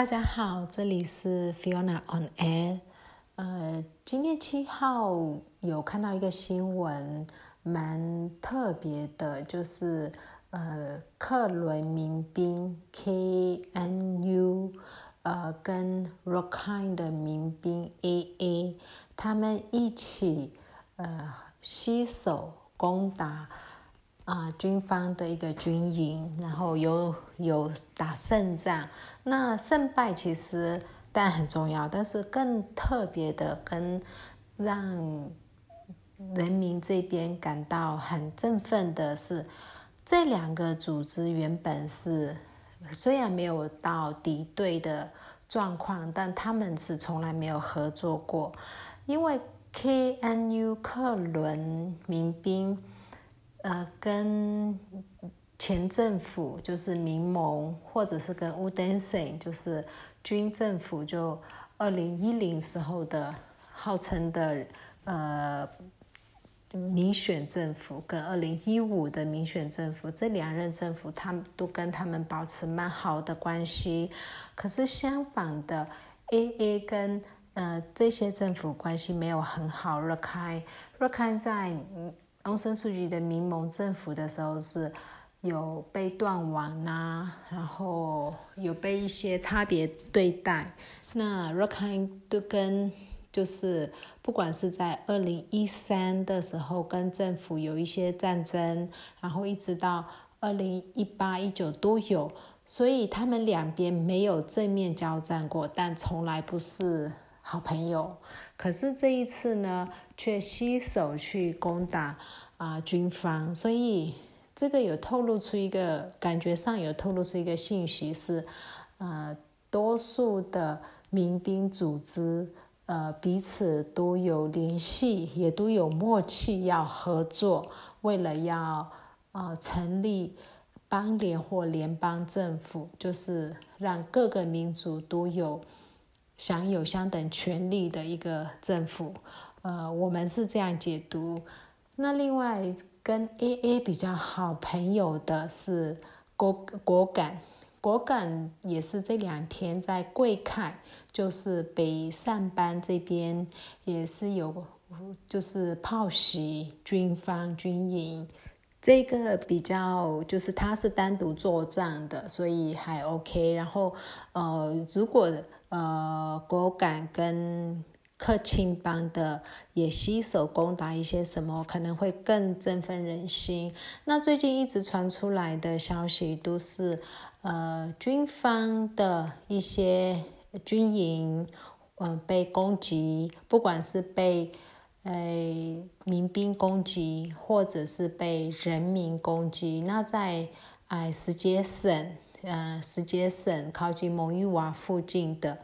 大家好，这里是 Fiona on Air。呃，今天七号有看到一个新闻，蛮特别的，就是呃，克伦民兵 KNU，呃，跟 Rockin 的民兵 AA，他们一起呃携手攻打。啊，军方的一个军营，然后有有打胜仗。那胜败其实但很重要，但是更特别的，跟让人民这边感到很振奋的是，这两个组织原本是虽然没有到敌对的状况，但他们是从来没有合作过，因为 KNU 克伦民兵。呃，跟前政府就是民盟，或者是跟乌登省，就是军政府，就二零一零时候的号称的呃民选政府，跟二零一五的民选政府，这两任政府，他们都跟他们保持蛮好的关系。可是相反的，AA 跟呃这些政府关系没有很好。若开若开在。昂森素季的民盟政府的时候是有被断网呐，然后有被一些差别对待。那 Rakhine 都跟就是不管是在二零一三的时候跟政府有一些战争，然后一直到二零一八一九都有，所以他们两边没有正面交战过，但从来不是好朋友。可是这一次呢？却携手去攻打啊军方，所以这个有透露出一个感觉上有透露出一个信息是，呃，多数的民兵组织呃彼此都有联系，也都有默契要合作，为了要呃成立邦联或联邦政府，就是让各个民族都有享有相等权利的一个政府。呃，我们是这样解读。那另外跟 AA 比较好朋友的是果果敢，果敢也是这两天在贵凯，就是北上班这边也是有，就是炮袭军方军营。这个比较就是他是单独作战的，所以还 OK。然后呃，如果呃果敢跟克钦邦的也携手攻打一些什么，可能会更振奋人心。那最近一直传出来的消息都是，呃，军方的一些军营，嗯，被攻击，不管是被呃民兵攻击，或者是被人民攻击。那在哎石碣省，呃，石碣省靠近蒙语瓦附近的。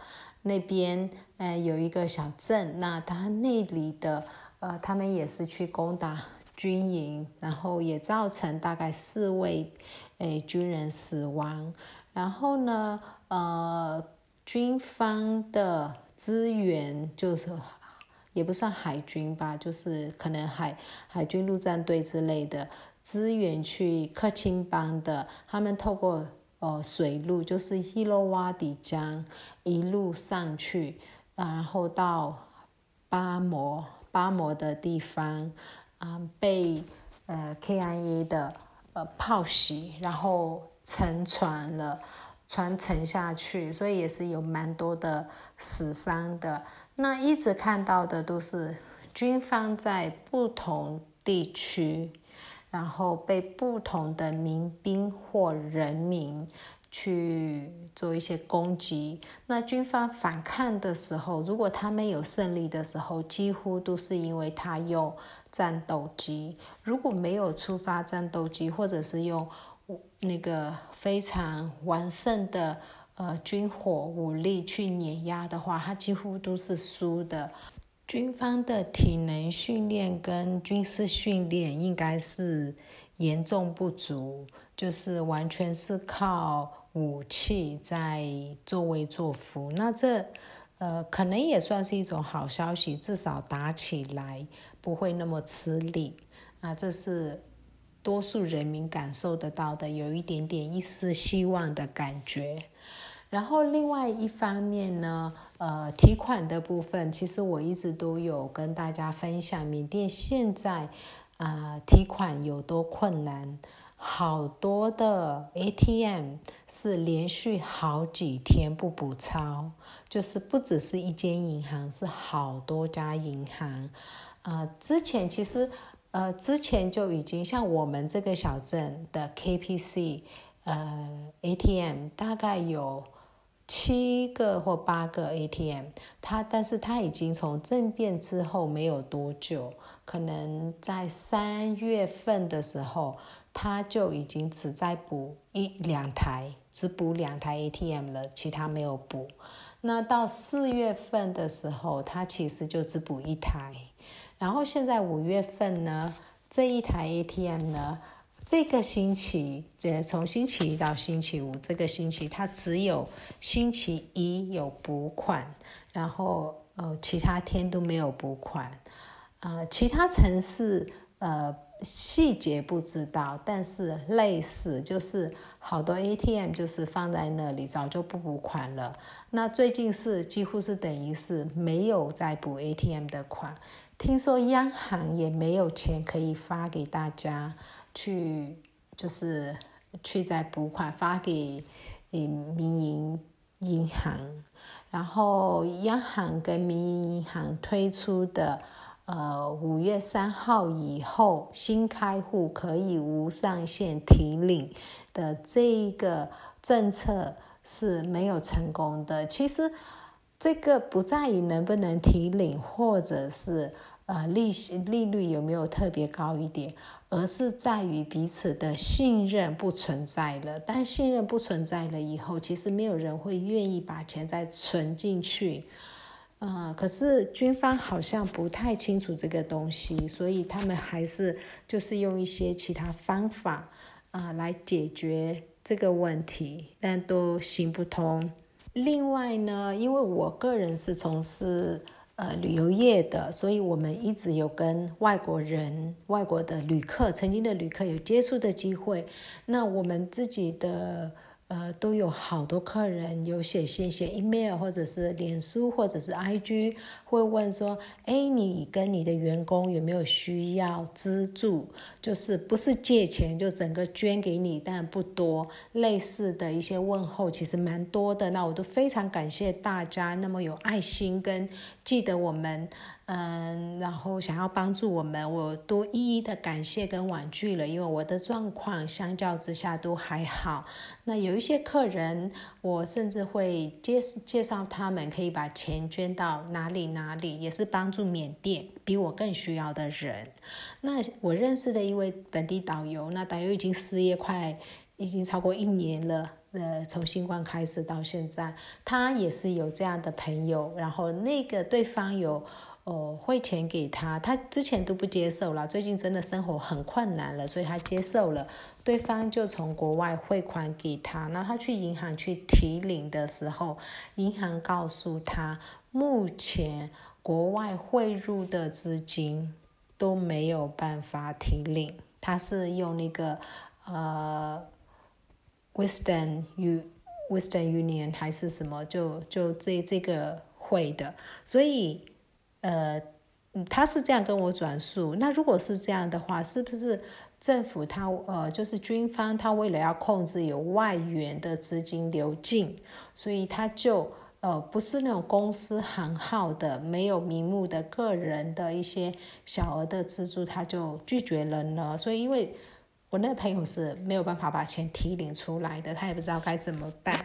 那边呃有一个小镇，那他那里的呃他们也是去攻打军营，然后也造成大概四位诶军人死亡。然后呢呃军方的资源就是也不算海军吧，就是可能海海军陆战队之类的支援去克钦邦的，他们透过。哦，水路就是伊洛瓦底江一路上去，然后到巴摩巴摩的地方，啊，被呃 KIA 的呃炮袭，然后沉船了，船沉下去，所以也是有蛮多的死伤的。那一直看到的都是军方在不同地区。然后被不同的民兵或人民去做一些攻击。那军方反抗的时候，如果他们有胜利的时候，几乎都是因为他用战斗机；如果没有出发战斗机，或者是用那个非常完胜的呃军火武力去碾压的话，他几乎都是输的。军方的体能训练跟军事训练应该是严重不足，就是完全是靠武器在作威作福。那这呃可能也算是一种好消息，至少打起来不会那么吃力啊。这是多数人民感受得到的，有一点点一丝希望的感觉。然后另外一方面呢，呃，提款的部分，其实我一直都有跟大家分享，缅甸现在啊提款有多困难，好多的 ATM 是连续好几天不补钞，就是不只是一间银行，是好多家银行。啊，之前其实呃之前就已经像我们这个小镇的 KPC 呃 ATM 大概有。七个或八个 ATM，它但是它已经从政变之后没有多久，可能在三月份的时候，它就已经只在补一两台，只补两台 ATM 了，其他没有补。那到四月份的时候，它其实就只补一台，然后现在五月份呢，这一台 ATM 呢。这个星期，这从星期一到星期五，这个星期它只有星期一有补款，然后呃其他天都没有补款，呃其他城市呃细节不知道，但是类似就是好多 ATM 就是放在那里早就不补款了，那最近是几乎是等于是没有再补 ATM 的款，听说央行也没有钱可以发给大家去就是去再补款发给民营银行，然后央行跟民营银行推出的呃五月三号以后新开户可以无上限提领的这一个政策是没有成功的。其实这个不在于能不能提领，或者是。呃，利息利率有没有特别高一点？而是在于彼此的信任不存在了。但信任不存在了以后，其实没有人会愿意把钱再存进去。呃，可是军方好像不太清楚这个东西，所以他们还是就是用一些其他方法啊来解决这个问题，但都行不通。另外呢，因为我个人是从事。呃，旅游业的，所以我们一直有跟外国人、外国的旅客、曾经的旅客有接触的机会。那我们自己的。呃，都有好多客人有写信、写 email，或者是脸书，或者是 IG，会问说：“哎，你跟你的员工有没有需要资助？就是不是借钱，就整个捐给你，但不多。类似的一些问候其实蛮多的。那我都非常感谢大家那么有爱心跟记得我们。”嗯，然后想要帮助我们，我都一一的感谢跟婉拒了，因为我的状况相较之下都还好。那有一些客人，我甚至会介介绍他们可以把钱捐到哪里哪里，也是帮助缅甸比我更需要的人。那我认识的一位本地导游，那导游已经失业快已经超过一年了，呃，从新冠开始到现在，他也是有这样的朋友，然后那个对方有。哦，汇钱给他，他之前都不接受了，最近真的生活很困难了，所以他接受了。对方就从国外汇款给他，那他去银行去提领的时候，银行告诉他，目前国外汇入的资金都没有办法提领，他是用那个呃，Western U Western Union 还是什么，就就这这个汇的，所以。呃，他是这样跟我转述。那如果是这样的话，是不是政府他呃，就是军方他为了要控制有外援的资金流进，所以他就呃不是那种公司行号的、没有名目的个人的一些小额的资助，他就拒绝了呢？所以因为我那个朋友是没有办法把钱提领出来的，他也不知道该怎么办，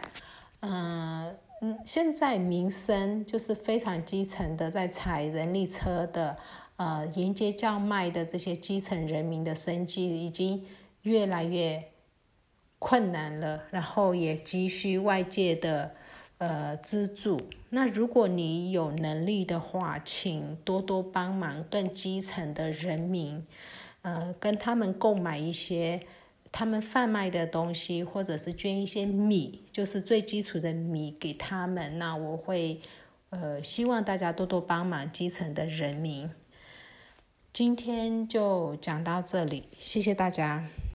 嗯。嗯，现在民生就是非常基层的，在踩人力车的，呃，沿街叫卖的这些基层人民的生计已经越来越困难了，然后也急需外界的呃资助。那如果你有能力的话，请多多帮忙更基层的人民，呃，跟他们购买一些。他们贩卖的东西，或者是捐一些米，就是最基础的米给他们。那我会，呃，希望大家多多帮忙基层的人民。今天就讲到这里，谢谢大家。